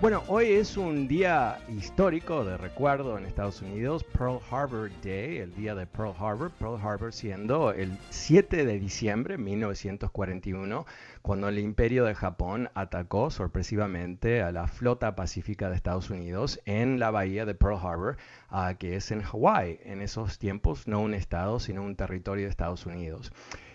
Bueno, hoy es un día histórico de recuerdo en Estados Unidos, Pearl Harbor Day, el día de Pearl Harbor, Pearl Harbor siendo el 7 de diciembre de 1941, cuando el imperio de Japón atacó sorpresivamente a la flota pacífica de Estados Unidos en la bahía de Pearl Harbor, uh, que es en Hawái, en esos tiempos no un estado, sino un territorio de Estados Unidos.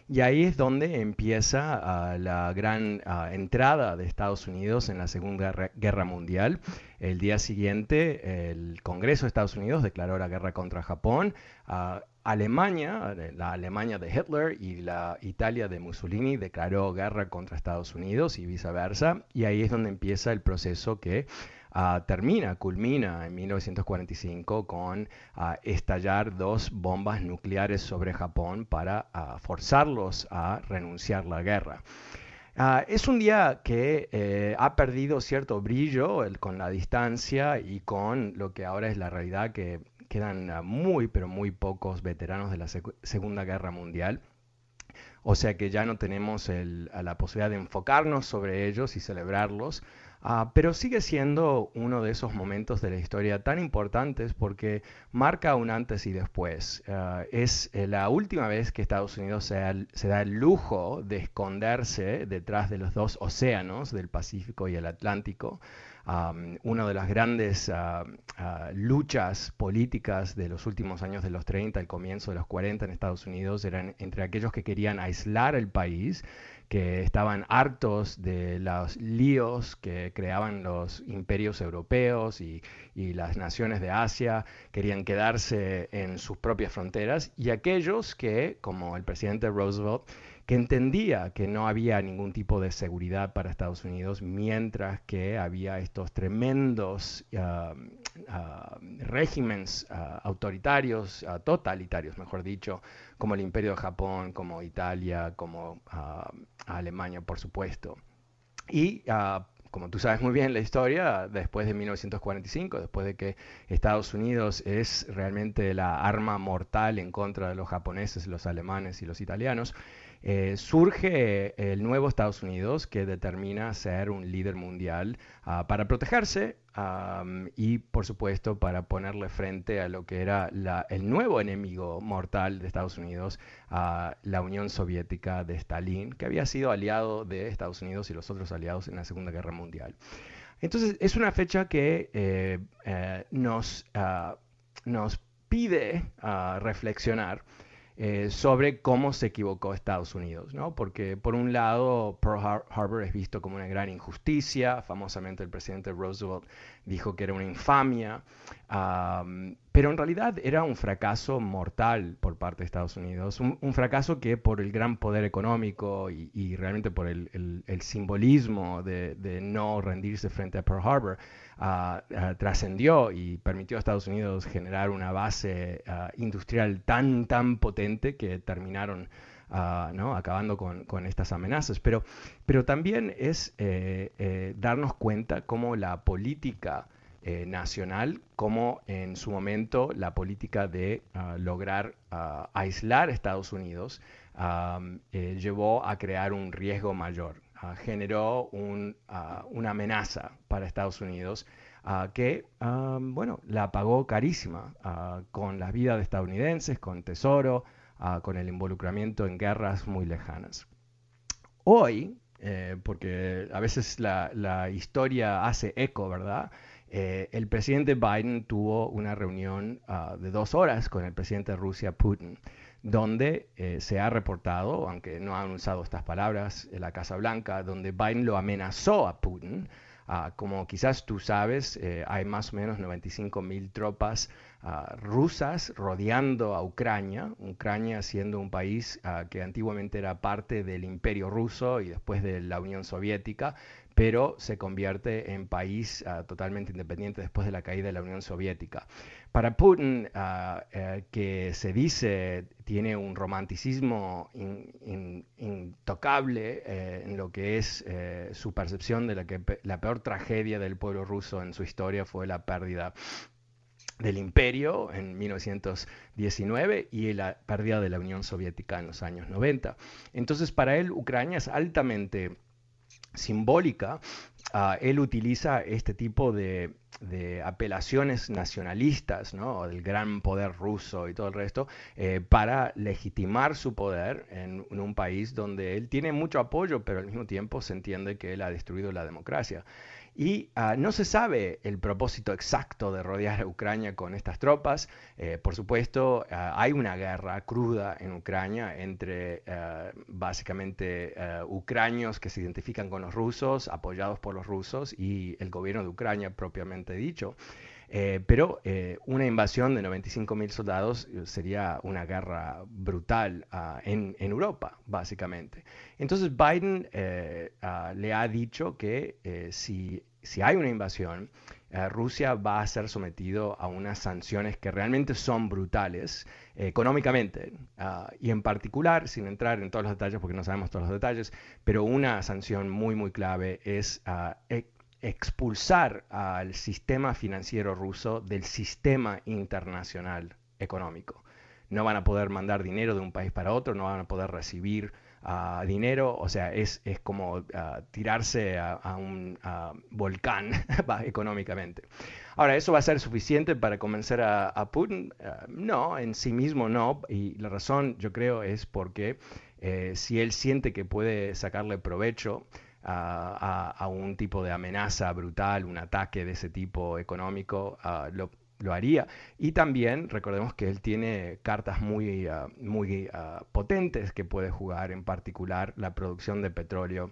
Y ahí es donde empieza uh, la gran uh, entrada de Estados Unidos en la Segunda Guerra Mundial. El día siguiente, el Congreso de Estados Unidos declaró la guerra contra Japón. Uh, Alemania, la Alemania de Hitler y la Italia de Mussolini declaró guerra contra Estados Unidos y viceversa. Y ahí es donde empieza el proceso que Uh, termina, culmina en 1945 con uh, estallar dos bombas nucleares sobre Japón para uh, forzarlos a renunciar la guerra. es un día que eh, ha perdido cierto brillo con la distancia y con lo que ahora es la realidad que quedan muy, pero muy pocos veteranos de la Segunda Guerra Mundial. O sea que ya no tenemos la posibilidad de enfocarnos sobre ellos y celebrarlos, Uh, pero sigue siendo uno de esos momentos de la historia tan importantes porque marca un antes y después. Uh, es eh, la última vez que Estados Unidos se, da el lujo de esconderse detrás de los dos océanos, del Pacífico y el Atlántico. Um, una de las grandes luchas políticas de los últimos años de los 30, el comienzo de los 40 en Estados Unidos, eran entre aquellos que querían aislar el país que estaban hartos de los líos que creaban los imperios europeos y, y, las naciones de Asia, querían quedarse en sus propias fronteras, y aquellos que, como el presidente Roosevelt, que entendía que no había ningún tipo de seguridad para Estados Unidos, mientras que había estos tremendos regímenes uh, autoritarios, totalitarios, mejor dicho, como el Imperio de Japón, como Italia, como Alemania, por supuesto. Y como tú sabes muy bien la historia, después de 1945, después de que Estados Unidos es realmente la arma mortal en contra de los japoneses, los alemanes y los italianos, eh, surge el nuevo Estados Unidos que determina ser un líder mundial uh, para protegerse y, por supuesto, para ponerle frente a lo que era la, el nuevo enemigo mortal de Estados Unidos, uh, la Unión Soviética de Stalin, que había sido aliado de Estados Unidos y los otros aliados en la Segunda Guerra Mundial. Entonces, es una fecha que eh, eh, nos, uh, nos pide reflexionar eh, sobre cómo se equivocó Estados Unidos, ¿no? Porque por un lado Pearl Harbor es visto como una gran injusticia, famosamente el presidente Roosevelt dijo que era una infamia, pero en realidad era un fracaso mortal por parte de Estados Unidos, un, fracaso que por el gran poder económico y, realmente por el, el, simbolismo de, no rendirse frente a Pearl Harbor, uh, uh, trascendió y permitió a Estados Unidos generar una base uh, industrial tan, tan potente que terminaron acabando con, con, estas amenazas. Pero, pero también es eh, eh, darnos cuenta cómo la política eh, nacional como en su momento la política de ah, lograr ah, aislar Estados Unidos eh, llevó a crear un riesgo mayor, generó una amenaza para Estados Unidos que, bueno, la pagó carísima con la vida de estadounidenses, con tesoro, con el involucramiento en guerras muy lejanas. Hoy, eh, porque a veces la, historia hace eco, ¿verdad? Eh, el presidente Biden tuvo una reunión ah, de dos horas con el presidente de Rusia, Putin, donde eh, se ha reportado, aunque no han usado estas palabras en la Casa Blanca, donde Biden lo amenazó a Putin. Ah, como quizás tú sabes, hay más o menos 95 mil tropas rusas rodeando a Ucrania, Ucrania siendo un país ah, que antiguamente era parte del imperio ruso y después de la Unión Soviética, pero se convierte en país ah, totalmente independiente después de la caída de la Unión Soviética. Para Putin, ah, eh, que se dice tiene un romanticismo intocable eh, en lo que es eh, su percepción de la que la peor tragedia del pueblo ruso en su historia fue la pérdida del imperio en 1919 y la pérdida de la Unión Soviética en los años 90. Entonces, para él, Ucrania es altamente simbólica. Ah, él utiliza este tipo de, apelaciones nacionalistas, del gran poder ruso y todo el resto, eh, para legitimar su poder en, un país donde él tiene mucho apoyo, pero al mismo tiempo se entiende que él ha destruido la democracia. Y ah, no se sabe el propósito exacto de rodear a Ucrania con estas tropas. Eh, por supuesto, ah, hay una guerra cruda en Ucrania entre ah, básicamente ucranios que se identifican con los rusos, apoyados por los rusos, y el gobierno de Ucrania propiamente dicho. Eh, pero eh, una invasión de 95.000 soldados sería una guerra brutal en, en, Europa, básicamente. Entonces Biden eh, ah, le ha dicho que si, si, hay una invasión, Rusia va a ser sometido a unas sanciones que realmente son brutales económicamente ah, y en particular, sin entrar en todos los detalles porque no sabemos todos los detalles, pero una sanción muy muy clave es uh, expulsar al sistema financiero ruso del sistema internacional económico. No van a poder mandar dinero de un país para otro, no van a poder recibir ah, dinero, o sea, es, es como ah, tirarse a, un volcán económicamente. Ahora, ¿eso va a ser suficiente para convencer a, Putin? Ah, no, en sí mismo no, y la razón yo creo es porque eh, si él siente que puede sacarle provecho, a, un tipo de amenaza brutal, un ataque de ese tipo económico, lo, haría. Y también recordemos que él tiene cartas muy, ah, muy ah, potentes que puede jugar, en particular la producción de petróleo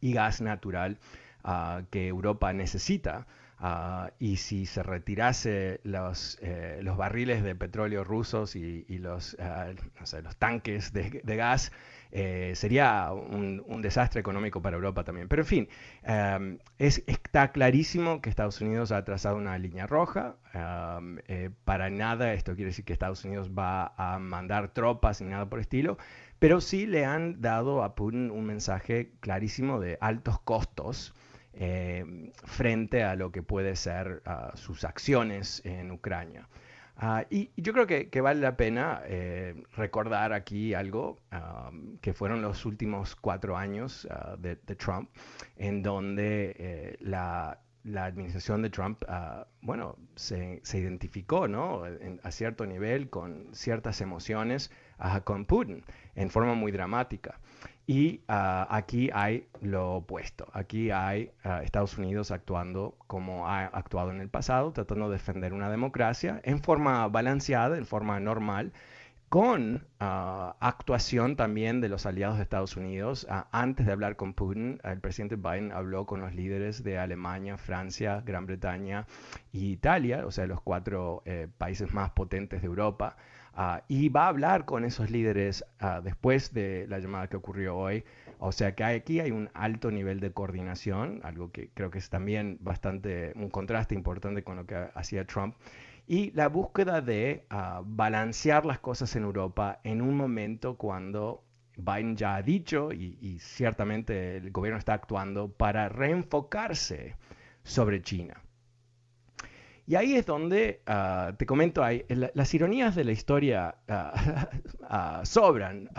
y gas natural ah, que Europa necesita. y si se retirase los, eh, los barriles de petróleo rusos y, los, los tanques de, de gas, eh, sería un, desastre económico para Europa también. Pero en fin, em, es, está clarísimo que Estados Unidos ha trazado una línea roja. Em, eh, para nada esto quiere decir que Estados Unidos va a mandar tropas ni nada por estilo, pero sí le han dado a Putin un mensaje clarísimo de altos costos. Em, frente a lo que puede ser ah, sus acciones en Ucrania. Ah, y, yo creo que, vale la pena eh, recordar aquí algo que fueron los últimos cuatro años ah, de, Trump, en donde eh, la, administración de Trump, ah, bueno, se, identificó, ¿no? a cierto nivel, con ciertas emociones con Putin, en forma muy dramática. Y ah, aquí hay lo opuesto. Aquí hay Estados Unidos actuando como ha actuado en el pasado, tratando de defender una democracia en forma balanceada, en forma normal, con ah, actuación también de los aliados de Estados Unidos. antes de hablar con Putin, el presidente Biden habló con los líderes de Alemania, Francia, Gran Bretaña e Italia, o sea, los cuatro eh, países más potentes de Europa. Ah, y va a hablar con esos líderes ah, después de la llamada que ocurrió hoy. O sea que aquí hay un alto nivel de coordinación, algo que creo que es también bastante un contraste importante con lo que hacía Trump. Y la búsqueda de ah, balancear las cosas en Europa en un momento cuando Biden ya ha dicho, y, ciertamente el gobierno está actuando, para reenfocarse sobre China. Y ahí es donde, ah, te comento, hay, las ironías de la historia ah, sobran.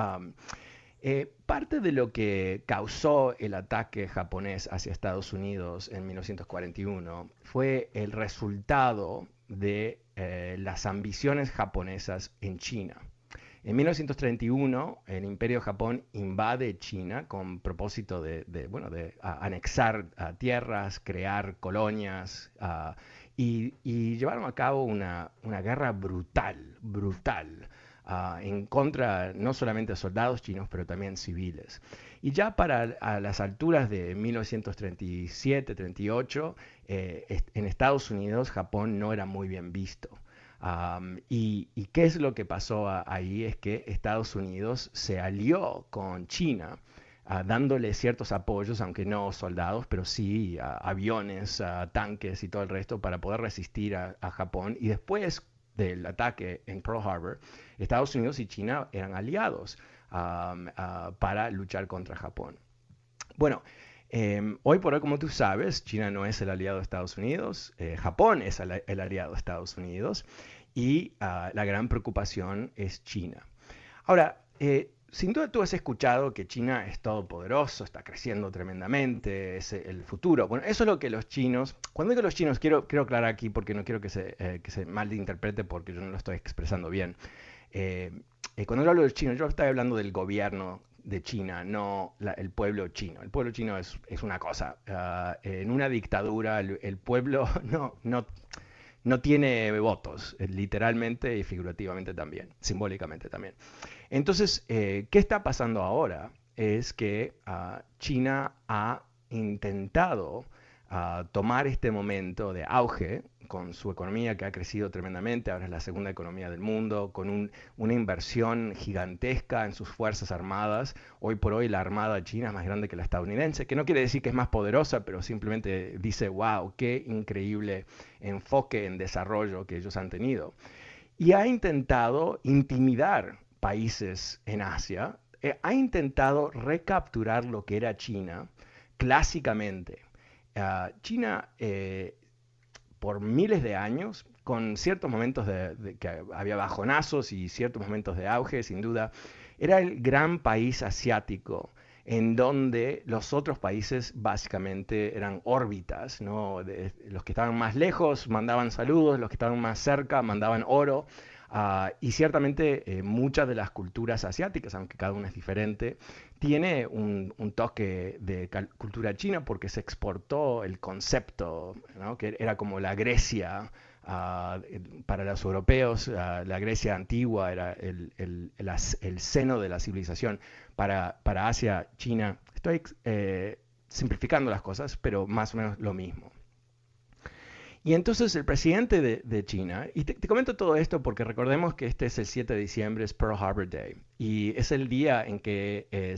Eh, parte de lo que causó el ataque japonés hacia Estados Unidos en 1941 fue el resultado de eh, las ambiciones japonesas en China. En 1931, el Imperio Japón invade China con propósito de, bueno, de anexar tierras, crear colonias y, llevaron a cabo una, guerra brutal, brutal, en contra no solamente de soldados chinos, pero también civiles. Y ya para las alturas de 1937-38, eh, en Estados Unidos Japón no era muy bien visto y, qué es lo que pasó ahí? Es que Estados Unidos se alió con China. Uh, dándole ciertos apoyos, aunque no soldados, pero sí aviones, tanques y todo el resto para poder resistir a, Japón. Y después del ataque en Pearl Harbor, Estados Unidos y China eran aliados para luchar contra Japón. Bueno, em, hoy por hoy, como tú sabes, China no es el aliado de Estados Unidos, eh, Japón es el, aliado de Estados Unidos y ah, la gran preocupación es China. Ahora, eh, sin duda tú has escuchado que China es todopoderoso, está creciendo tremendamente, es el futuro. Bueno, eso es lo que los chinos, cuando digo los chinos, quiero, quiero aclarar aquí porque no quiero que se, eh, malinterprete porque yo no lo estoy expresando bien. Eh, cuando yo hablo de los chinos, yo estoy hablando del gobierno de China, no el pueblo chino. El pueblo chino es, una cosa. Ah, en una dictadura el, pueblo no tiene votos, eh, literalmente y figurativamente también, simbólicamente también. Entonces, eh, ¿qué está pasando ahora? Es que ah, China ha intentado ah, tomar este momento de auge con su economía que ha crecido tremendamente, ahora es la segunda economía del mundo, con una inversión gigantesca en sus fuerzas armadas. Hoy por hoy la armada china es más grande que la estadounidense, que no quiere decir que es más poderosa, pero simplemente dice, wow, qué increíble enfoque en desarrollo que ellos han tenido. Y ha intentado intimidar países en Asia, eh, ha intentado recapturar lo que era China clásicamente. Ah, China eh, por miles de años, con ciertos momentos de, que había bajonazos y ciertos momentos de auge, sin duda, era el gran país asiático en donde los otros países básicamente eran órbitas, ¿no? los que estaban más lejos mandaban saludos, los que estaban más cerca mandaban oro, Ah, y ciertamente eh, muchas de las culturas asiáticas, aunque cada una es diferente, tiene un, toque de cultura china porque se exportó el concepto, que era como la Grecia. Ah, para los europeos, ah, la Grecia antigua era el, el, seno de la civilización. Para, para Asia, China, estoy eh, simplificando las cosas, pero más o menos lo mismo. Y entonces el presidente de, China, y te, comento todo esto porque recordemos que este es el 7 de diciembre, es Pearl Harbor Day, y es el día en que eh,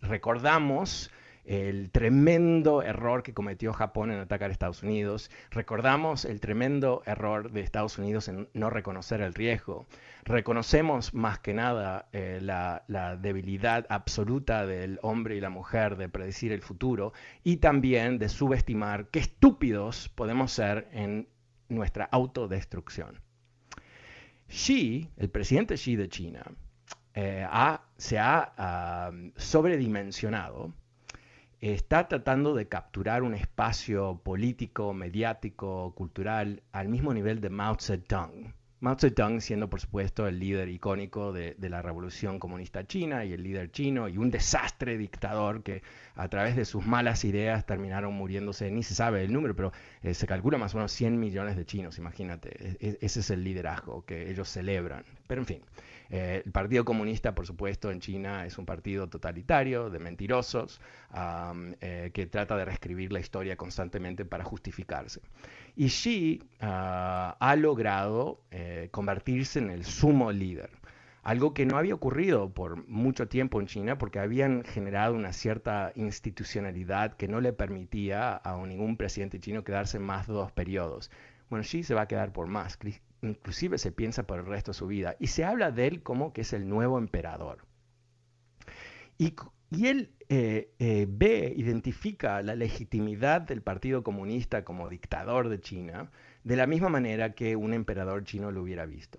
recordamos el tremendo error que cometió Japón en atacar a Estados Unidos. Recordamos el tremendo error de Estados Unidos en no reconocer el riesgo. Reconocemos más que nada eh, la, debilidad absoluta del hombre y la mujer de predecir el futuro y también de subestimar qué estúpidos podemos ser en nuestra autodestrucción. Xi, el presidente Xi de China, eh, se ha ah, sobredimensionado está tratando de capturar un espacio político, mediático, cultural al mismo nivel de Mao Zedong. Mao Zedong siendo, por supuesto, el líder icónico de, la revolución comunista china y el líder chino y un desastre dictador que a través de sus malas ideas terminaron muriéndose, ni se sabe el número, pero eh, se calcula más o menos 100 millones de chinos, imagínate. E, e, ese es el liderazgo que ellos celebran. Pero en fin, eh, el Partido Comunista, por supuesto, en China es un partido totalitario, de mentirosos, eh, que trata de reescribir la historia constantemente para justificarse. Y Xi ah, ha logrado eh, convertirse en el sumo líder algo que no había ocurrido por mucho tiempo en China porque habían generado una cierta institucionalidad que no le permitía a ningún presidente chino quedarse más dos periodos. Bueno, Xi se va a quedar por más inclusive se piensa por el resto de su vida, y se habla de él como que es el nuevo emperador. Y y él eh, eh, ve, identifica la legitimidad del Partido Comunista como dictador de China de la misma manera que un emperador chino lo hubiera visto.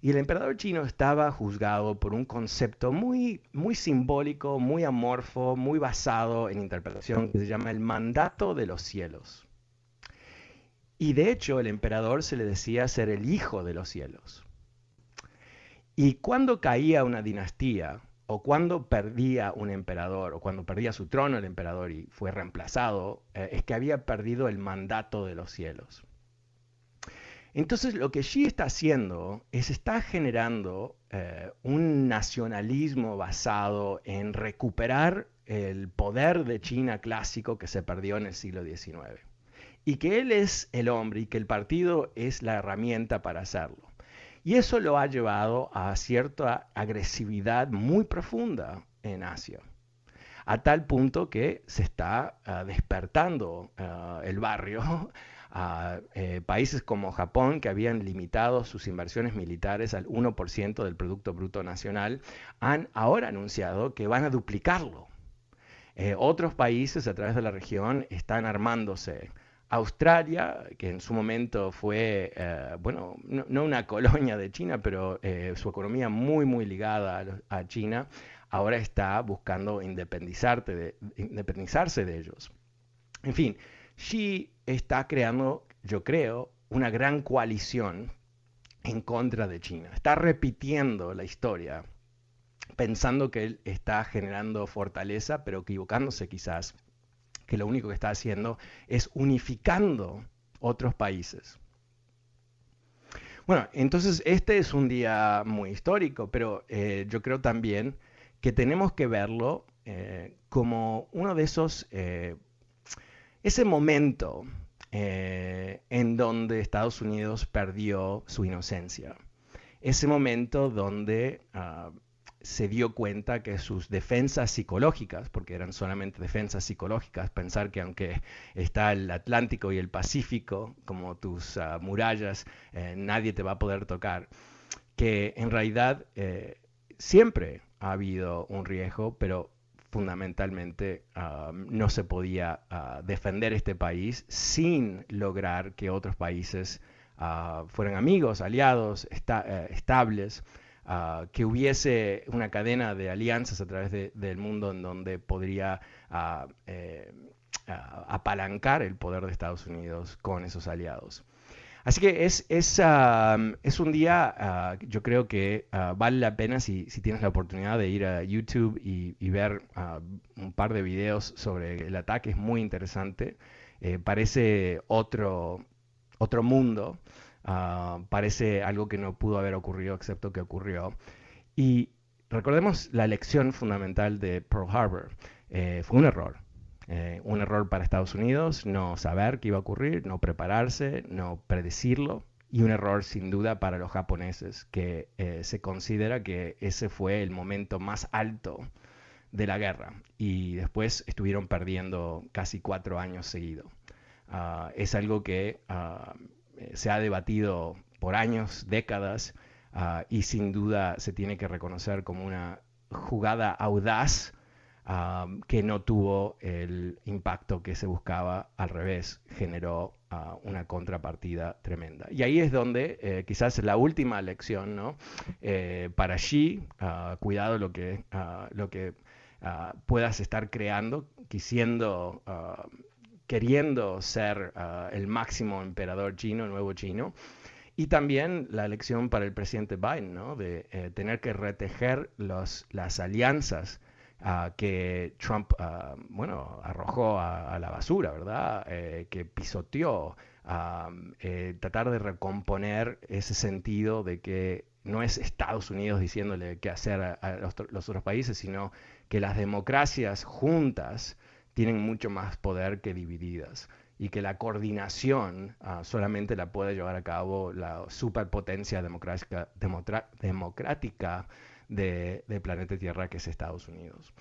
Y el emperador chino estaba juzgado por un concepto muy, muy simbólico, muy amorfo, muy basado en interpretación que se llama el mandato de los cielos. Y de hecho el emperador se le decía ser el hijo de los cielos. Y cuando caía una dinastía, o cuando perdía un emperador, o cuando perdía su trono el emperador y fue reemplazado, eh, es que había perdido el mandato de los cielos. Entonces lo que Xi está haciendo es está generando eh, un nacionalismo basado en recuperar el poder de China clásico que se perdió en el siglo XIX. Y que él es el hombre y que el partido es la herramienta para hacerlo. Y eso lo ha llevado a cierta agresividad muy profunda en Asia a tal punto que se está ah, despertando ah, el barrio eh, países como Japón, que habían limitado sus inversiones militares al 1% del Producto Bruto Nacional, han ahora anunciado que van a duplicarlo. Eh, otros países a través de la región están armándose. Australia, que en su momento fue, eh, bueno, no, una colonia de China, pero su economía muy, muy ligada a, China, ahora está buscando independizarse de, independizarse de ellos. En fin, Xi está creando, yo creo, una gran coalición en contra de China. Está repitiendo la historia, pensando que él está generando fortaleza, pero equivocándose quizás, que lo único que está haciendo es unificando otros países. Bueno, entonces este es un día muy histórico, pero eh, yo creo también que tenemos que verlo eh, como uno de esos eh, ese momento en donde Estados Unidos perdió su inocencia, ese momento donde ah, se dio cuenta que sus defensas psicológicas, porque eran solamente defensas psicológicas, pensar que aunque está el Atlántico y el Pacífico como tus ah, murallas, eh, nadie te va a poder tocar, que en realidad eh, siempre ha habido un riesgo, pero fundamentalmente ah, no se podía ah, defender este país sin lograr que otros países fueran amigos, aliados, eh, estables, que hubiese una cadena de alianzas a través del mundo en donde podría eh, apalancar el poder de Estados Unidos con esos aliados. Así que es, es, es un día, uh, yo creo que uh, vale la pena si, si, tienes la oportunidad de ir a YouTube y, y ver uh, un par de videos sobre el ataque, es muy interesante. Eh, parece otro, otro mundo, parece algo que no pudo haber ocurrido excepto que ocurrió. Y recordemos la lección fundamental de Pearl Harbor, eh, fue un error eh, un error para Estados Unidos, no saber qué iba a ocurrir, no prepararse, no predecirlo. Y un error sin duda para los japoneses, que eh, se considera que ese fue el momento más alto de la guerra. Y después estuvieron perdiendo casi cuatro años seguidos. Ah, es algo que ah, se ha debatido por años, décadas, ah, y sin duda se tiene que reconocer como una jugada audaz que no tuvo el impacto que se buscaba, al revés, generó ah, una contrapartida tremenda. Y ahí es donde eh, quizás la última lección, ¿no? Eh, para uh, cuidado lo que, ah, lo que puedas estar creando, quisiendo, queriendo ser el máximo emperador chino, nuevo chino. Y también la lección para el presidente Biden, ¿no? de eh, tener que retejer los, las alianzas que Trump, bueno, arrojó a, la basura, ¿verdad? Eh, que pisoteó, eh, tratar de recomponer ese sentido de que no es Estados Unidos diciéndole qué hacer a, los, otros países, sino que las democracias juntas tienen mucho más poder que divididas y que la coordinación ah, solamente la puede llevar a cabo la superpotencia democrática, democrática de, planeta Tierra, que es Estados Unidos.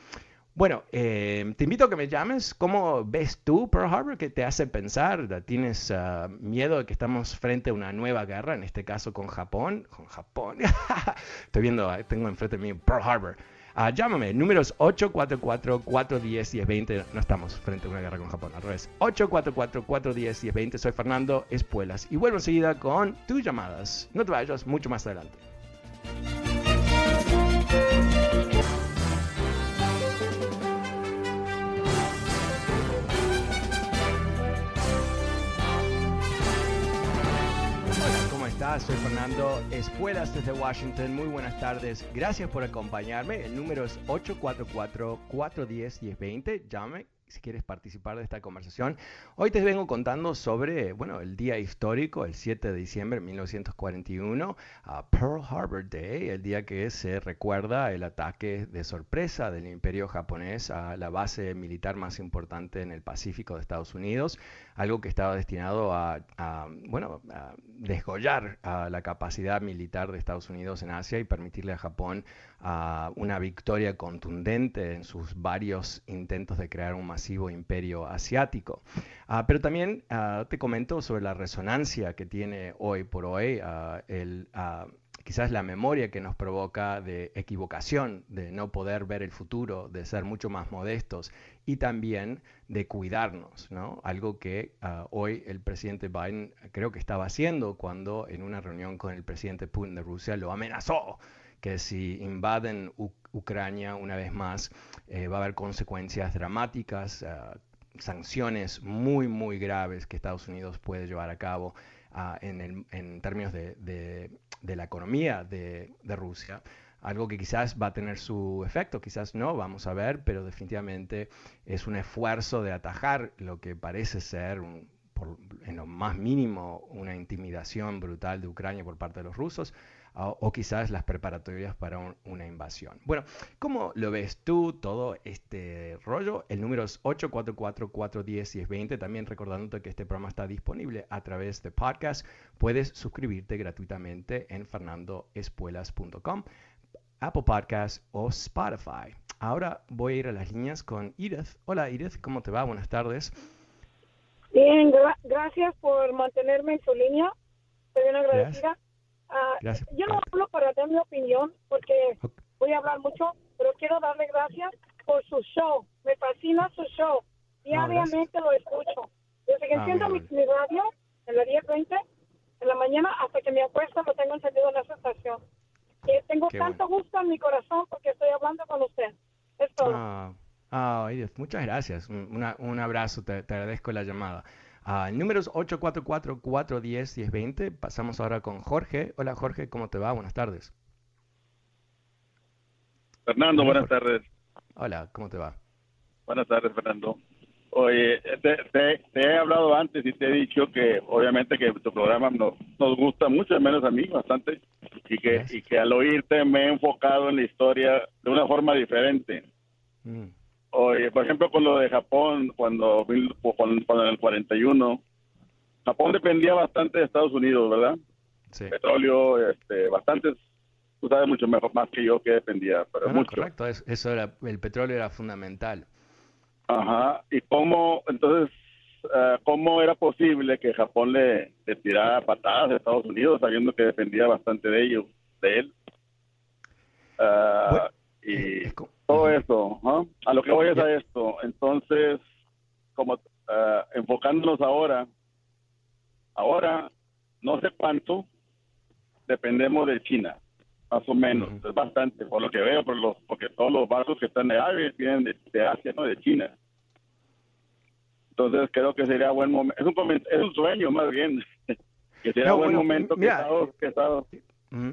Bueno, eh, te invito a que me llames. ¿Cómo ves tú Pearl Harbor? ¿Qué te hace pensar? ¿Tienes ah, miedo de que estamos frente a una nueva guerra, en este caso con Japón? Con Japón. Estoy viendo, tengo enfrente de mí Pearl Harbor. Uh, llámame, números 844-410-1020. No estamos frente a una guerra con Japón, al revés. 844-410-1020. Soy Fernando Espuelas y vuelvo enseguida con tus llamadas. No te vayas, mucho más adelante. Soy Fernando Espuelas desde Washington. Muy buenas tardes. Gracias por acompañarme. El número es 844-410-1020. Llame si quieres participar de esta conversación. Hoy te vengo contando sobre, bueno, el día histórico, el 7 de diciembre de 1941, a Pearl Harbor Day, el día que se recuerda el ataque de sorpresa del imperio japonés a la base militar más importante en el Pacífico de Estados Unidos, algo que estaba destinado a, bueno, desgollar a la capacidad militar de Estados Unidos en Asia y permitirle a Japón una victoria contundente en sus varios intentos de crear un masivo imperio asiático. Ah, pero también ah, te comento sobre la resonancia que tiene hoy por hoy ah, quizás la memoria que nos provoca de equivocación, de no poder ver el futuro, de ser mucho más modestos y también de cuidarnos, ¿no? Algo que hoy el presidente Biden creo que estaba haciendo cuando en una reunión con el presidente Putin de Rusia lo amenazó que si invaden Ucrania una vez más eh, va a haber consecuencias dramáticas, eh, sanciones muy, muy graves que Estados Unidos puede llevar a cabo ah, en, términos de, la economía de, Rusia algo que quizás va a tener su efecto, quizás no, vamos a ver, pero definitivamente es un esfuerzo de atajar lo que parece ser, en lo más mínimo, una intimidación brutal de Ucrania por parte de los rusos o, quizás las preparatorias para una invasión. Bueno, ¿cómo lo ves tú todo este rollo? El número es 844-410-1020. También recordándote que este programa está disponible a través de podcast. Puedes suscribirte gratuitamente en fernandoespuelas.com, Apple Podcasts o Spotify. Ahora voy a ir a las líneas con Edith. Hola Edith, ¿cómo te va? Buenas tardes. Bien, gracias por mantenerme en su línea. Estoy bien agradecida. Ah, yo no hablo para dar mi opinión porque voy a hablar mucho, pero quiero darle gracias por su show. Me fascina su show. Diariamente lo escucho. Desde que ah, enciendo mi, radio en la 10.20 en la mañana hasta que me acuesto lo tengo encendido en esa estación. Y tengo tanto gusto en mi corazón porque estoy hablando con usted. Es todo. Ah, muchas gracias. Un, un abrazo, te, te agradezco la llamada. Uh, números 844-410-1020. Pasamos ahora con Jorge. Hola Jorge, ¿cómo te va? Buenas tardes. Fernando, buenas tardes. Hola, ¿cómo te va? Buenas tardes, Fernando. Oye, te, he hablado antes y te he dicho que obviamente que tu programa nos, nos gusta mucho, al menos a mí bastante, y que, y que al oírte me he enfocado en la historia de una forma diferente. Mm. Oye, por ejemplo, con lo de Japón, cuando, cuando, en el 41, Japón dependía bastante de Estados Unidos, ¿verdad? Sí. Petróleo, este, bastantes, tú sabes mucho mejor más que yo que dependía, pero mucho. correcto, eso era, el petróleo era fundamental. Ajá, y cómo, entonces, uh, ¿cómo era posible que Japón le, tirara patadas a Estados Unidos sabiendo que dependía bastante de ellos, de él? Uh, y todo eso, a lo que voy es a esto. Entonces, como eh, enfocándonos ahora, ahora no sé cuánto dependemos de China, más o menos, es bastante, por lo que veo, por los, porque todos los barcos que están de Asia vienen de, Asia, no de China. Entonces creo que sería buen momento, es un, es un sueño más bien, que sería buen momento que, Estados,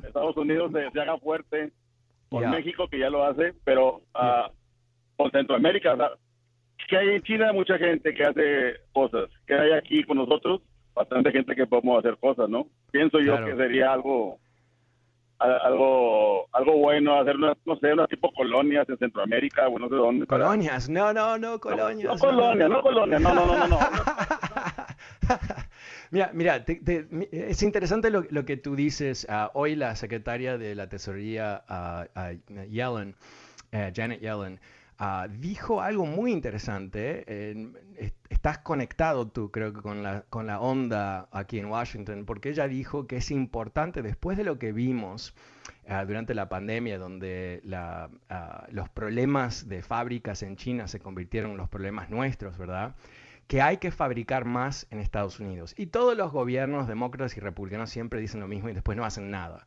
Estados, Unidos se haga fuerte por México que ya lo hace, pero uh, por Centroamérica, que hay en China mucha gente que hace cosas, que hay aquí con nosotros bastante gente que podemos hacer cosas, ¿no? Pienso yo que sería algo algo algo bueno hacer una, no sé, unas tipo colonias en Centroamérica o no sé dónde. Colonias, no, no, no, colonias. No, colonias, no colonias, no, no, no, no. Mira, mira es interesante lo, que tú dices. Ah, hoy la secretaria de la Tesorería, uh, Yellen, eh, Janet Yellen, ah, dijo algo muy interesante. estás conectado tú, creo que, con la, con la onda aquí en Washington, porque ella dijo que es importante, después de lo que vimos ah, durante la pandemia, donde ah, los problemas de fábricas en China se convirtieron en los problemas nuestros, ¿verdad? que hay que fabricar más en Estados Unidos. Y todos los gobiernos demócratas y republicanos siempre dicen lo mismo y después no hacen nada.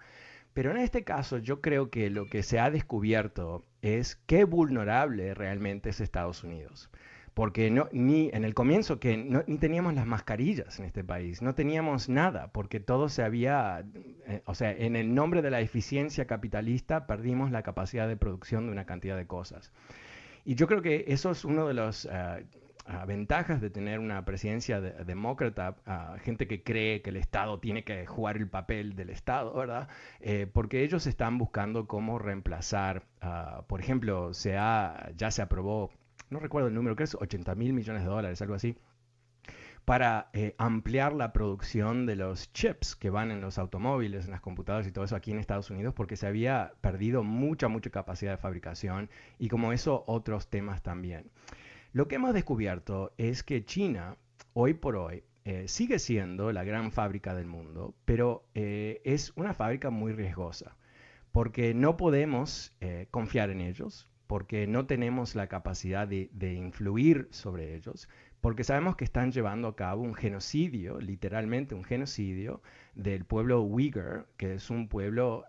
Pero en este caso yo creo que lo que se ha descubierto es qué vulnerable realmente es Estados Unidos. Porque no, ni en el comienzo que ni teníamos las mascarillas en este país, no teníamos nada, porque todo se había, eh, o sea, en el nombre de la eficiencia capitalista perdimos la capacidad de producción de una cantidad de cosas. Y yo creo que eso es uno de los... Ventajas de tener una presidencia demócrata, gente que cree que el Estado tiene que jugar el papel del Estado, ¿verdad? Eh, porque ellos están buscando cómo reemplazar, por ejemplo, se ya se aprobó, no recuerdo el número, creo que es 80 mil millones de dólares, algo así, para eh, ampliar la producción de los chips que van en los automóviles, en las computadoras y todo eso aquí en Estados Unidos, porque se había perdido mucha, mucha capacidad de fabricación y como eso otros temas también. Lo que hemos descubierto es que China, hoy por hoy, eh, sigue siendo la gran fábrica del mundo, pero eh, es una fábrica muy riesgosa, porque no podemos eh, confiar en ellos, porque no tenemos la capacidad de, influir sobre ellos, porque sabemos que están llevando a cabo un genocidio, literalmente un genocidio, del pueblo Uyghur, que es un pueblo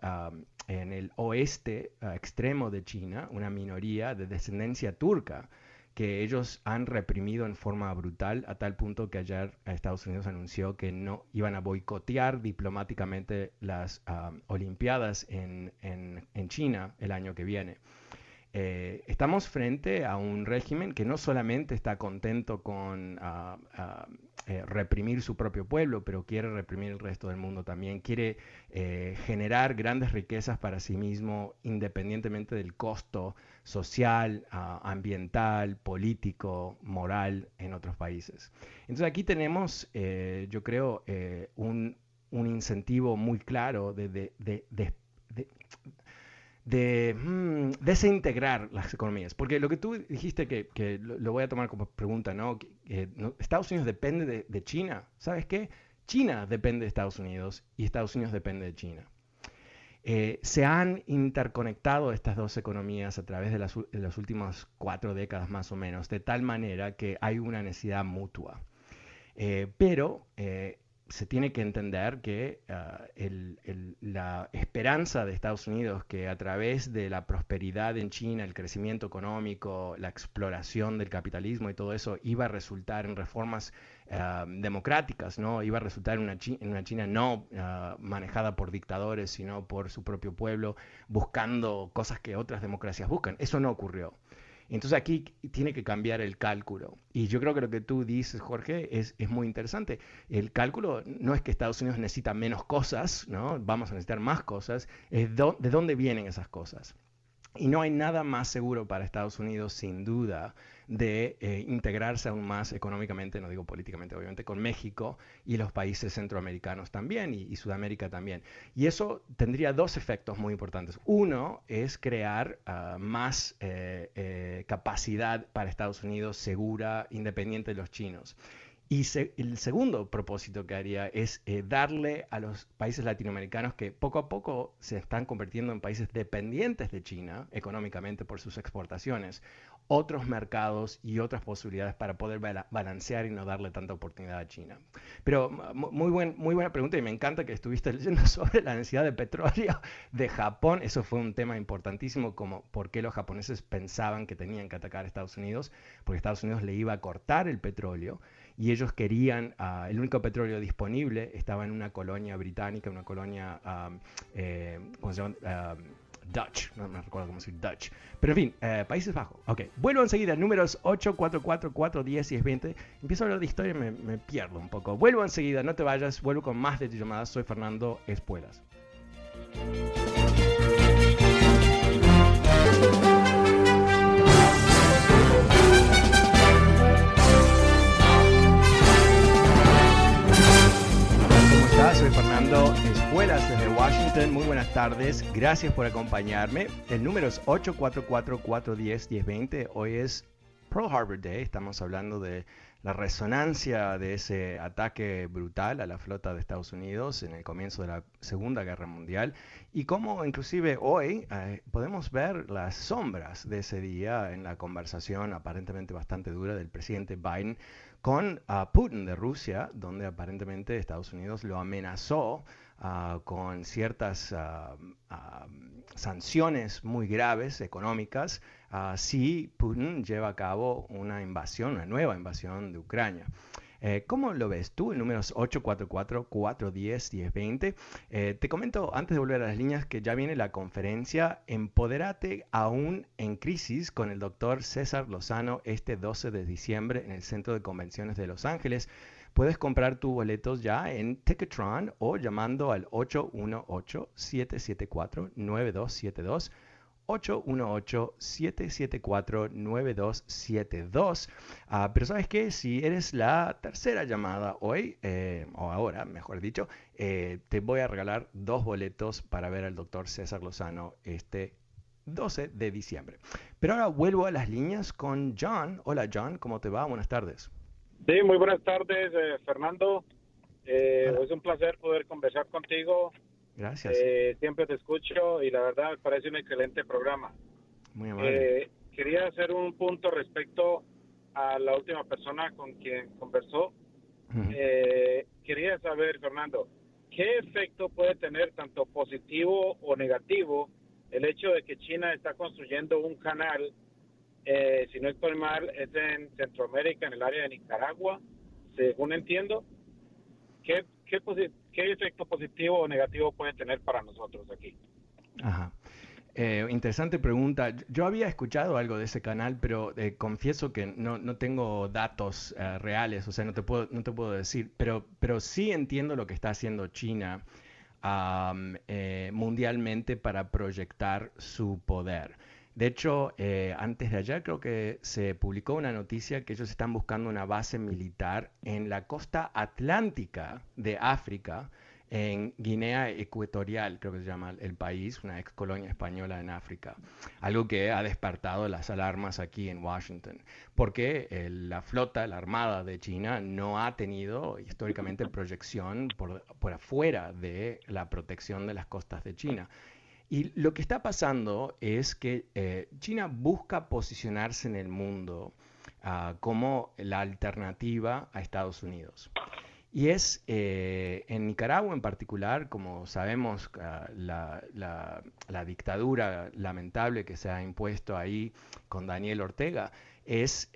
en el oeste extremo de China, una minoría de descendencia turca que ellos han reprimido en forma brutal a tal punto que ayer Estados Unidos anunció que no iban a boicotear diplomáticamente las ah, Olimpiadas en, China el año que viene. Eh, estamos frente a un régimen que no solamente está contento con ah, ah, eh, reprimir su propio pueblo, pero quiere reprimir el resto del mundo también. Quiere eh, generar grandes riquezas para sí mismo, independientemente del costo social, ah, ambiental, político, moral en otros países. Entonces aquí tenemos, eh, yo creo, un, incentivo muy claro de, de, de mm, desintegrar las economías. Porque lo que tú dijiste, que, lo, voy a tomar como pregunta, ¿no? Estados Unidos depende de, China. ¿Sabes qué? China depende de Estados Unidos y Estados Unidos depende de China. Eh, se han interconectado estas dos economías a través de las, últimas cuatro décadas más o menos, de tal manera que hay una necesidad mutua. Eh, pero eh, se tiene que entender que ah, la esperanza de Estados Unidos que a través de la prosperidad en China, el crecimiento económico, la exploración del capitalismo y todo eso iba a resultar en reformas ah, democráticas, ¿no? iba a resultar en una, una China no ah, manejada por dictadores, sino por su propio pueblo, buscando cosas que otras democracias buscan. Eso no ocurrió. Entonces aquí tiene que cambiar el cálculo. Y yo creo que lo que tú dices, Jorge, es, muy interesante. El cálculo no es que Estados Unidos necesita menos cosas, ¿no? Vamos a necesitar más cosas, es de dónde vienen esas cosas. Y no hay nada más seguro para Estados Unidos, sin duda, de eh, integrarse aún más económicamente, no digo políticamente, obviamente, con México y los países centroamericanos también y, Sudamérica también. Y eso tendría dos efectos muy importantes. Uno es crear ah, más eh, eh, capacidad para Estados Unidos segura, independiente de los chinos. Y el segundo propósito que haría es darle a los países latinoamericanos que poco a poco se están convirtiendo en países dependientes de China económicamente por sus exportaciones, otros mercados y otras posibilidades para poder balancear y no darle tanta oportunidad a China. Pero muy, buen, muy buena pregunta y me encanta que estuviste leyendo sobre la necesidad de petróleo de Japón. Eso fue un tema importantísimo como por qué los japoneses pensaban que tenían que atacar a Estados Unidos, porque Estados Unidos le iba a cortar el petróleo y ellos querían, ah, el único petróleo disponible estaba en una colonia británica, una colonia, eh, ¿cómo se llama? Dutch, no me recuerdo cómo dice Dutch. Pero en fin, eh, Países Bajos. Ok, vuelvo enseguida, números 8, 4, 4, 4, 10, 10, 20. Empiezo a hablar de historia y me, me pierdo un poco. Vuelvo enseguida, no te vayas, vuelvo con más de tu llamada. Soy Fernando Espuelas. Espuelas desde Washington. Muy buenas tardes. Gracias por acompañarme. El número es 844-410-1020. Hoy es Pearl Harbor Day. Estamos hablando de la resonancia de ese ataque brutal a la flota de Estados Unidos en el comienzo de la Segunda Guerra Mundial y cómo inclusive hoy eh, podemos ver las sombras de ese día en la conversación aparentemente bastante dura del presidente Biden con uh, Putin de Rusia, donde aparentemente Estados Unidos lo amenazó uh, con ciertas uh, sanciones muy graves económicas si Putin lleva a cabo una invasión, una nueva invasión de Ucrania. Eh, ¿Cómo lo ves tú? El número es 844-410-1020. Eh, te comento antes de volver a las líneas que ya viene la conferencia Empoderate aún en crisis con el doctor César Lozano este 12 de diciembre en el Centro de Convenciones de Los Ángeles. Puedes comprar tus boletos ya en Ticketron o llamando al 818-774-9272. 818-774-9272. Ah, pero sabes qué, si eres la tercera llamada hoy, eh, o ahora, mejor dicho, eh, te voy a regalar dos boletos para ver al doctor César Lozano este 12 de diciembre. Pero ahora vuelvo a las líneas con John. Hola John, ¿cómo te va? Buenas tardes. Sí, muy buenas tardes, eh, Fernando. es un placer poder conversar contigo Gracias. Eh, siempre te escucho y la verdad me parece un excelente programa. Muy amable. Eh, quería hacer un punto respecto a la última persona con quien conversó. Eh, quería saber, Fernando, ¿qué efecto puede tener tanto positivo o negativo el hecho de que China está construyendo un canal, si no estoy mal, es en Centroamérica, en el área de Nicaragua, según entiendo? ¿Qué, qué, ¿qué efecto positivo o negativo puede tener para nosotros aquí? Ajá. Eh, interesante pregunta. Yo había escuchado algo de ese canal, pero eh, confieso que no, no tengo datos eh, reales, o sea, no te puedo, no te puedo decir, pero, pero sí entiendo lo que está haciendo China mundialmente para proyectar su poder. De hecho, antes de ayer creo que se publicó una noticia que ellos están buscando una base militar en la costa atlántica de África, en Guinea Ecuatorial, creo que se llama el país, una ex colonia española en África. Algo que ha despertado las alarmas aquí en Washington, porque eh, la flota, la armada de China no ha tenido históricamente proyección por, afuera de la protección de las costas de China. Y lo que está pasando es que eh, China busca posicionarse en el mundo ah, como la alternativa a Estados Unidos. Y es eh, en Nicaragua en particular, como sabemos, ah, la, dictadura lamentable que se ha impuesto ahí con Daniel Ortega es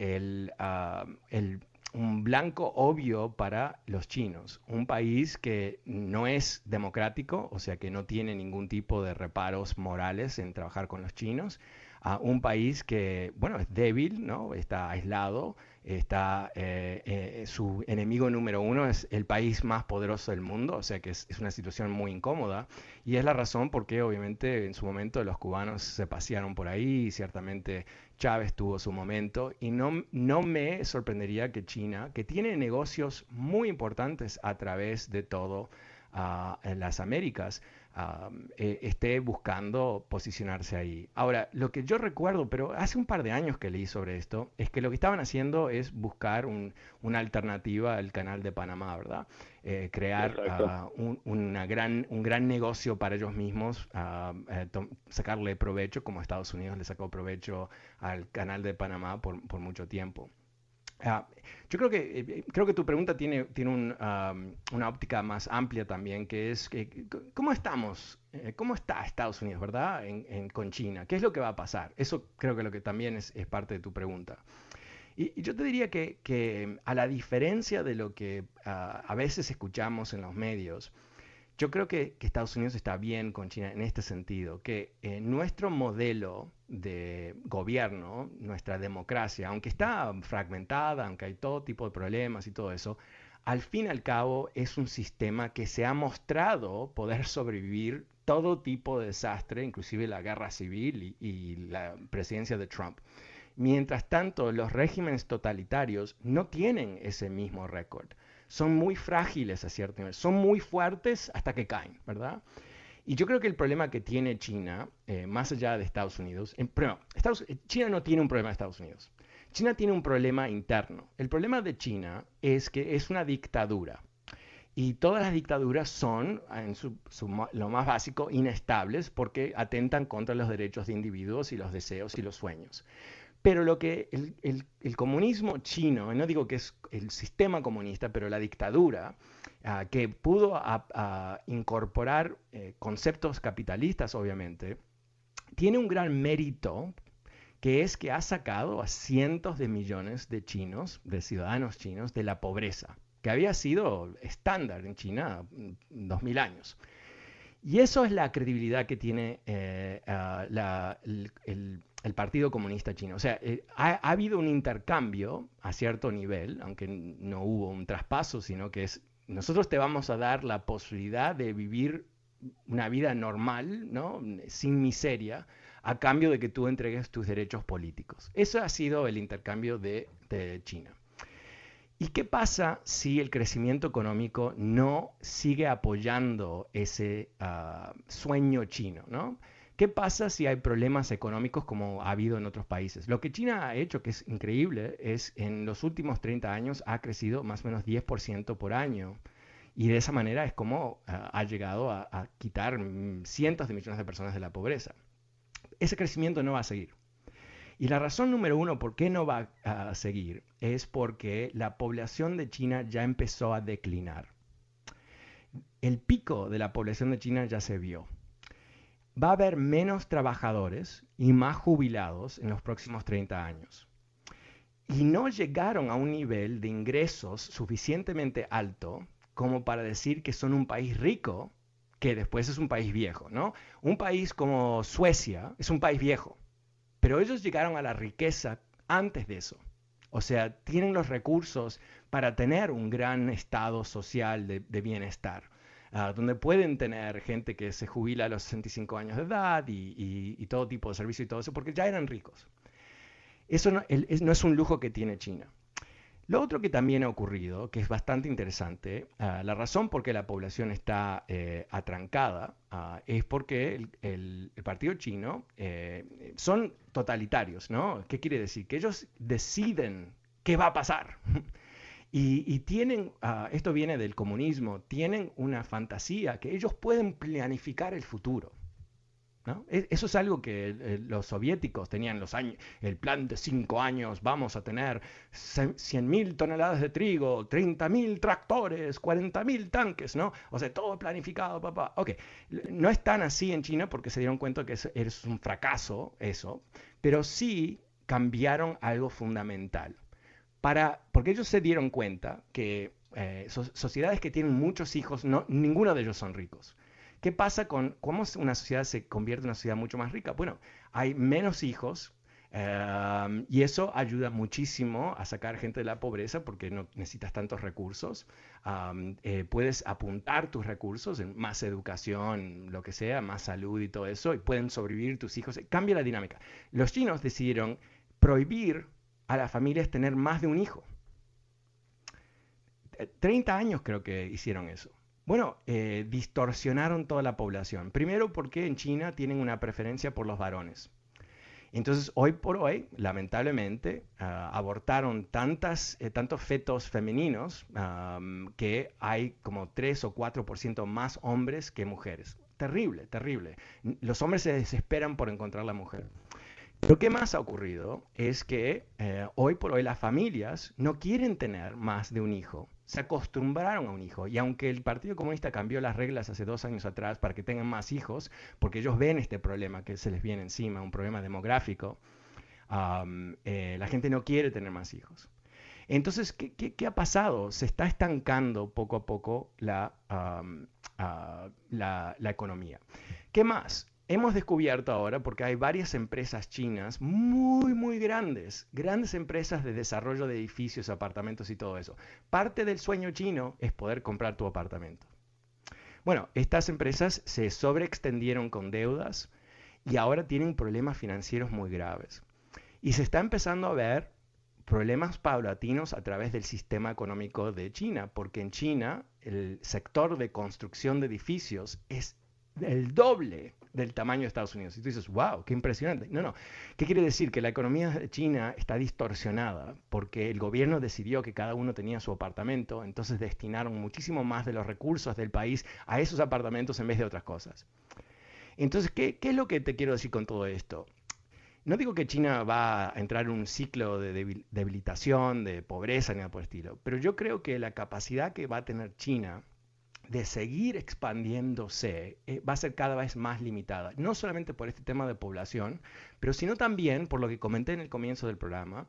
ah, el, un blanco obvio para los chinos, un país que no es democrático, o sea que no tiene ningún tipo de reparos morales en trabajar con los chinos, a un país que, bueno, es débil, ¿no? Está aislado, está, eh, eh, su enemigo número uno es el país más poderoso del mundo, o sea que es, una situación muy incómoda y es la razón por qué obviamente en su momento los cubanos se pasearon por ahí y ciertamente Chávez tuvo su momento y no, no me sorprendería que China, que tiene negocios muy importantes a través de todo uh, en las Américas, eh, esté buscando posicionarse ahí. Ahora, lo que yo recuerdo, pero hace un par de años que leí sobre esto, es que lo que estaban haciendo es buscar una alternativa al canal de Panamá, ¿verdad? Eh, crear ah, un, una gran, un gran negocio para ellos mismos, eh, sacarle provecho, como Estados Unidos le sacó provecho al canal de Panamá por, por mucho tiempo. Ah, yo creo que, eh, creo que tu pregunta tiene, tiene una óptica más amplia también, que es que, ¿cómo estamos? Eh, ¿Cómo está Estados Unidos, verdad? En, con China. ¿Qué es lo que va a pasar? Eso creo que lo que también es, parte de tu pregunta. Y, yo te diría que, que, a la diferencia de lo que ah, a veces escuchamos en los medios, yo creo que, Estados Unidos está bien con China en este sentido, que eh, nuestro modelo de gobierno, nuestra democracia, aunque está fragmentada, aunque hay todo tipo de problemas y todo eso, al fin y al cabo es un sistema que se ha mostrado poder sobrevivir todo tipo de desastre, inclusive la guerra civil y, y la presidencia de Trump. Mientras tanto, los regímenes totalitarios no tienen ese mismo récord. son muy frágiles a cierto nivel, son muy fuertes hasta que caen, ¿verdad? Y yo creo que el problema que tiene China, eh, más allá de Estados Unidos, en, Estados, China no tiene un problema de Estados Unidos. China tiene un problema interno. El problema de China es que es una dictadura. Y todas las dictaduras son, en su, lo más básico, inestables porque atentan contra los derechos de individuos y los deseos y los sueños. Pero lo que el, comunismo chino, no digo que es el sistema comunista, pero la dictadura, ah, que pudo incorporar eh, conceptos capitalistas, obviamente, tiene un gran mérito, que es que ha sacado a cientos de millones de chinos, de ciudadanos chinos, de la pobreza, que había sido estándar en China mm, dos mil años. Y eso es la credibilidad que tiene eh, ah, el el Partido Comunista Chino. O sea, eh, ha, habido un intercambio a cierto nivel, aunque no hubo un traspaso, sino que es, nosotros te vamos a dar la posibilidad de vivir una vida normal, ¿no? sin miseria, a cambio de que tú entregues tus derechos políticos. Eso ha sido el intercambio de, China. ¿Y qué pasa si el crecimiento económico no sigue apoyando ese ah, sueño chino? ¿no? ¿Qué pasa si hay problemas económicos como ha habido en otros países? Lo que China ha hecho, que es increíble, es en los últimos 30 años ha crecido más o menos 10% por año. Y de esa manera es como ah, ha llegado a, quitar cientos de millones de personas de la pobreza. Ese crecimiento no va a seguir. Y la razón número uno por qué no va a seguir es porque la población de China ya empezó a declinar. El pico de la población de China ya se vio va a haber menos trabajadores y más jubilados en los próximos 30 años. Y no llegaron a un nivel de ingresos suficientemente alto como para decir que son un país rico, que después es un país viejo, ¿no? Un país como Suecia es un país viejo, pero ellos llegaron a la riqueza antes de eso. O sea, tienen los recursos para tener un gran estado social de, de bienestar. Ah, donde pueden tener gente que se jubila a los 65 años de edad y, todo tipo de servicio y todo eso, porque ya eran ricos. Eso no, es, un lujo que tiene China. Lo otro que también ha ocurrido, que es bastante interesante, ah, la razón por qué la población está eh, atrancada ah, es porque el, partido chino eh, son totalitarios, ¿no? ¿Qué quiere decir? Que ellos deciden qué va a pasar. Y, tienen, ah, esto viene del comunismo, tienen una fantasía que ellos pueden planificar el futuro. E, eso es algo que los soviéticos tenían los años, el plan de cinco años, vamos a tener 100.000 toneladas de trigo, 30.000 tractores, 40.000 tanques, ¿no? O sea, todo planificado, papá. Ok, no es tan así en China porque se dieron cuenta que es un fracaso eso, pero sí cambiaron algo fundamental para, porque ellos se dieron cuenta que eh, sociedades que tienen muchos hijos, no, ninguno de ellos son ricos. ¿Qué pasa con cómo una sociedad se convierte en una sociedad mucho más rica? Bueno, hay menos hijos em, y eso ayuda muchísimo a sacar gente de la pobreza porque no necesitas tantos recursos. Eh, puedes apuntar tus recursos en más educación, lo que sea, más salud y todo eso, y pueden sobrevivir tus hijos. Cambia la dinámica. Los chinos decidieron prohibir a las familias tener más de un hijo. 30 eh, años creo que hicieron eso. Bueno, eh, distorsionaron toda la población. Primero porque en China tienen una preferencia por los varones. Entonces, hoy por hoy, lamentablemente, ah, abortaron tantas, eh, tantos fetos femeninos que hay como 3 o 4% más hombres que mujeres. Terrible, terrible. Los hombres se desesperan por encontrar la mujer. Lo que más ha ocurrido es que eh, hoy por hoy las familias no quieren tener más de un hijo. Se acostumbraron a un hijo. Y aunque el Partido Comunista cambió las reglas hace dos años atrás para que tengan más hijos, porque ellos ven este problema que se les viene encima, un problema demográfico, eh, la gente no quiere tener más hijos. Entonces, ¿qué, ha pasado? Se está estancando poco a poco la, la economía. ¿Qué más? Hemos descubierto ahora, porque hay varias empresas chinas muy, muy grandes, grandes empresas de desarrollo de edificios, apartamentos y todo eso. Parte del sueño chino es poder comprar tu apartamento. Bueno, estas empresas se sobreextendieron con deudas y ahora tienen problemas financieros muy graves. Y se está empezando a ver problemas paulatinos a través del sistema económico de China, porque en China el sector de construcción de edificios es el doble del tamaño de Estados Unidos. Y tú dices, wow, qué impresionante. No, no. ¿Qué quiere decir? Que la economía de China está distorsionada porque el gobierno decidió que cada uno tenía su apartamento, entonces destinaron muchísimo más de los recursos del país a esos apartamentos en vez de otras cosas. Entonces, ¿qué, qué es lo que te quiero decir con todo esto? No digo que China va a entrar en un ciclo de debilitación, de pobreza, ni nada por el estilo, pero yo creo que la capacidad que va a tener China de seguir expandiéndose eh, va a ser cada vez más limitada, no solamente por este tema de población, pero sino también por lo que comenté en el comienzo del programa,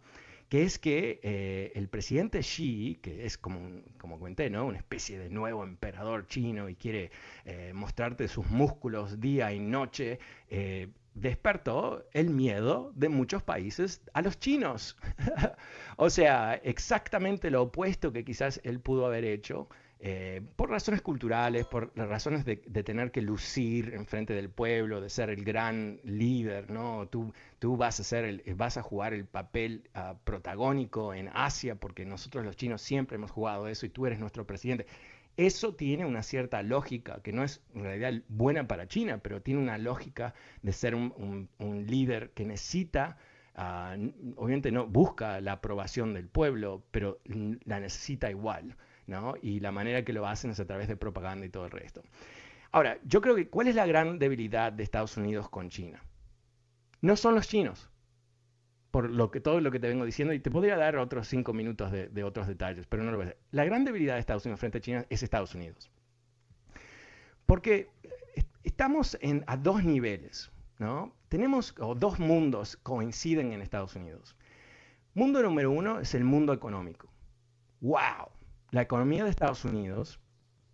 que es que eh, el presidente Xi, que es como, como comenté, ¿no? una especie de nuevo emperador chino y quiere eh, mostrarte sus músculos día y noche, despertó el miedo de muchos países a los chinos. o sea, exactamente lo opuesto que quizás él pudo haber hecho eh, por razones culturales, por las razones de, tener que lucir en frente del pueblo, de ser el gran líder, ¿no? Tú, vas, a ser el, vas a jugar el papel ah, protagónico en Asia, porque nosotros los chinos siempre hemos jugado eso y tú eres nuestro presidente. Eso tiene una cierta lógica, que no es en realidad buena para China, pero tiene una lógica de ser un, líder que necesita, ah, obviamente no busca la aprobación del pueblo, pero la necesita igual. Y la manera que lo hacen es a través de propaganda y todo el resto. Ahora, yo creo que ¿cuál es la gran debilidad de Estados Unidos con China? No son los chinos, por lo que, todo lo que te vengo diciendo, y te podría dar otros cinco minutos de, otros detalles, pero no lo voy a hacer. La gran debilidad de Estados Unidos frente a China es Estados Unidos. Porque estamos en, a dos niveles, ¿no? Tenemos, dos mundos coinciden en Estados Unidos. Mundo número uno es el mundo económico. ¡Wow! La economía de Estados Unidos,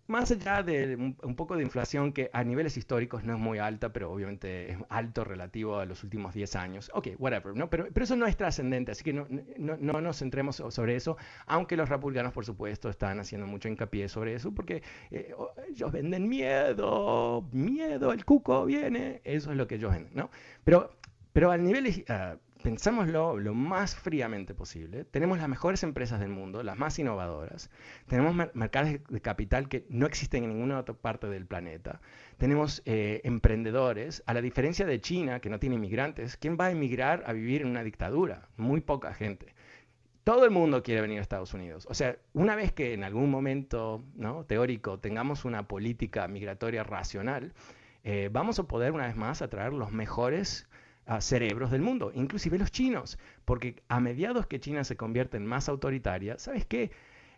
más allá de un, poco de inflación que a niveles históricos no es muy alta, pero obviamente es alto relativo a los últimos 10 años. Ok, whatever, ¿no? Pero, pero eso no es trascendente, así que no, no, nos centremos sobre eso, aunque los republicanos, por supuesto, están haciendo mucho hincapié sobre eso, porque eh, ellos venden miedo, miedo, el cuco viene, eso es lo que ellos venden, ¿no? Pero, pero al nivel... Uh, pensámoslo lo más fríamente posible, tenemos las mejores empresas del mundo, las más innovadoras, tenemos mercados de capital que no existen en ninguna otra parte del planeta, tenemos eh, emprendedores, a la diferencia de China, que no tiene inmigrantes, ¿quién va a emigrar a vivir en una dictadura? Muy poca gente. Todo el mundo quiere venir a Estados Unidos. O sea, una vez que en algún momento ¿no? teórico tengamos una política migratoria racional, eh, vamos a poder una vez más atraer los mejores cerebros del mundo, inclusive los chinos, porque a mediados que China se convierte en más autoritaria, ¿sabes qué?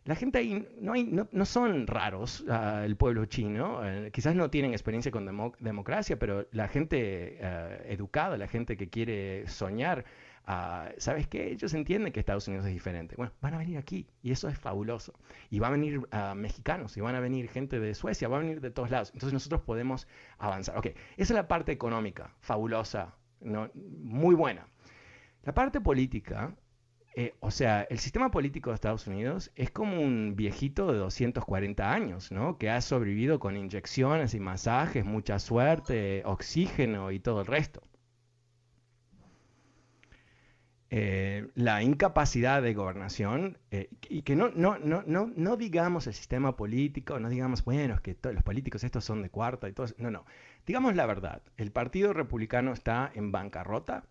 La gente ahí no, hay, no, son raros, ah, el pueblo chino, eh, quizás no tienen experiencia con democracia, pero la gente eh, educada, la gente que quiere soñar, ah, ¿sabes qué? Ellos entienden que Estados Unidos es diferente. Bueno, van a venir aquí y eso es fabuloso. Y van a venir ah, mexicanos, y van a venir gente de Suecia, van a venir de todos lados. Entonces nosotros podemos avanzar. Ok, esa es la parte económica, fabulosa, muy buena. La parte política, eh, o sea, el sistema político de Estados Unidos es como un viejito de 240 años, ¿no? Que ha sobrevivido con inyecciones y masajes, mucha suerte, oxígeno y todo el resto. Eh, la incapacidad de gobernación, eh, y que no, no, no, no, no digamos el sistema político, no digamos, bueno, es que los políticos estos son de cuarta y todo, no, no, digamos la verdad, el Partido Republicano está en bancarrota,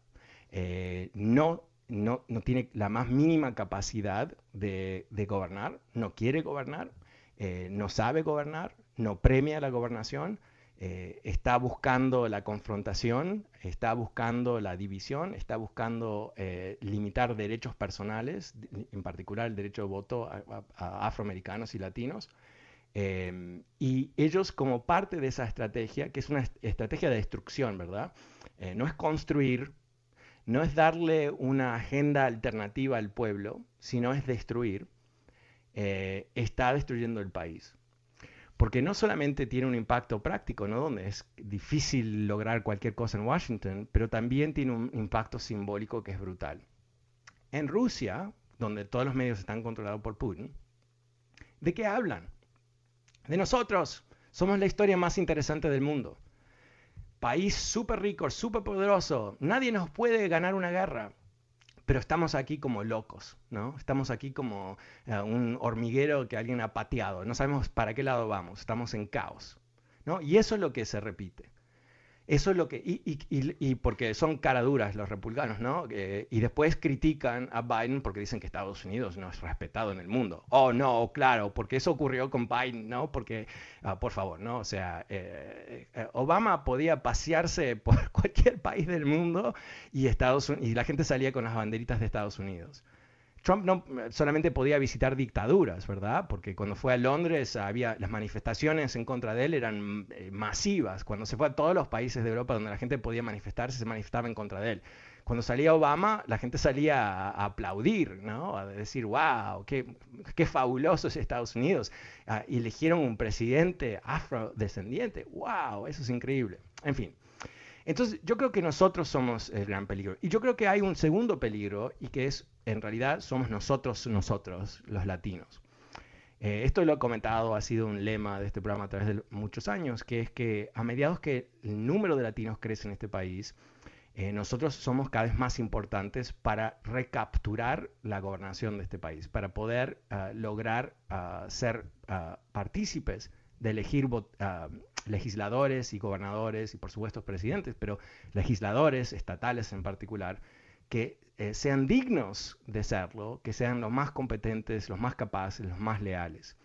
eh, no, no, no, tiene la más mínima capacidad de, gobernar, no quiere gobernar, no sabe gobernar, no premia la gobernación, eh, está buscando la confrontación, está buscando la división, está buscando eh, limitar derechos personales, en particular el derecho de voto a, afroamericanos y latinos. Eh, y ellos como parte de esa estrategia, que es una estrategia de destrucción, ¿verdad? no es construir, no es darle una agenda alternativa al pueblo, sino es destruir, está destruyendo el país porque no solamente tiene un impacto práctico, ¿no? donde es difícil lograr cualquier cosa en Washington, pero también tiene un impacto simbólico que es brutal. En Rusia, donde todos los medios están controlados por Putin, ¿de qué hablan? De nosotros. Somos la historia más interesante del mundo. País súper rico, súper poderoso. Nadie nos puede ganar una guerra. pero estamos aquí como locos, ¿no? Estamos aquí como eh, un hormiguero que alguien ha pateado, no sabemos para qué lado vamos, estamos en caos, ¿no? Y eso es lo que se repite. Eso es lo que. Y, y, y, porque son caraduras los republicanos, ¿no? Eh, y después critican a Biden porque dicen que Estados Unidos no es respetado en el mundo. Oh, no, claro, porque eso ocurrió con Biden, ¿no? Porque, ah, por favor, ¿no? O sea, eh, eh, Obama podía pasearse por cualquier país del mundo y, Estados, y la gente salía con las banderitas de Estados Unidos. Trump no solamente podía visitar dictaduras, ¿verdad? Porque cuando fue a Londres había las manifestaciones en contra de él eran eh, masivas. Cuando se fue a todos los países de Europa donde la gente podía manifestarse, se manifestaba en contra de él. Cuando salía Obama, la gente salía a, aplaudir, ¿no? A decir, wow, qué, qué fabuloso es Estados Unidos. Ah, eligieron un presidente afrodescendiente. Wow, eso es increíble. En fin. Entonces, yo creo que nosotros somos el gran peligro. Y yo creo que hay un segundo peligro y que es en realidad somos nosotros, nosotros, los latinos. Eh, esto lo he comentado, ha sido un lema de este programa a través de muchos años, que es que a mediados que el número de latinos crece en este país, eh, nosotros somos cada vez más importantes para recapturar la gobernación de este país, para poder ah, lograr ah, ser ah, partícipes de elegir legisladores y gobernadores y por supuesto presidentes, pero legisladores estatales en particular, que eh, sean dignos de serlo, que sean los más competentes, los más capaces, los más leales.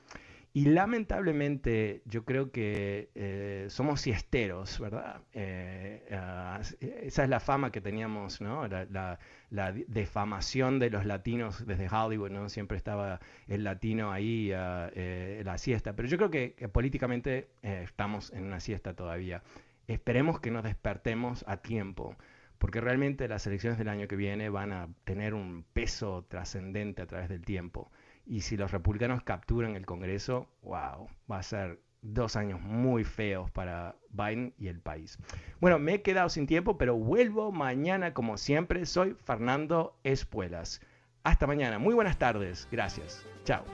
Y lamentablemente yo creo que eh, somos siesteros, ¿verdad? Eh, ah, esa es la fama que teníamos, ¿no? La, defamación de los latinos desde Hollywood, ¿no? Siempre estaba el latino ahí, uh, la siesta. Pero yo creo que, que políticamente estamos en una siesta todavía. Esperemos que nos despertemos a tiempo porque realmente las elecciones del año que viene van a tener un peso trascendente a través del tiempo. Y si los republicanos capturan el Congreso, wow, va a ser dos años muy feos para Biden y el país. Bueno, me he quedado sin tiempo, pero vuelvo mañana como siempre. Soy Fernando Espuelas. Hasta mañana. Muy buenas tardes. Gracias. Chao.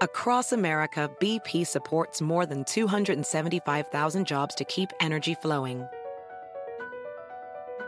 Across America, BP supports more than 275,000 jobs to keep energy flowing.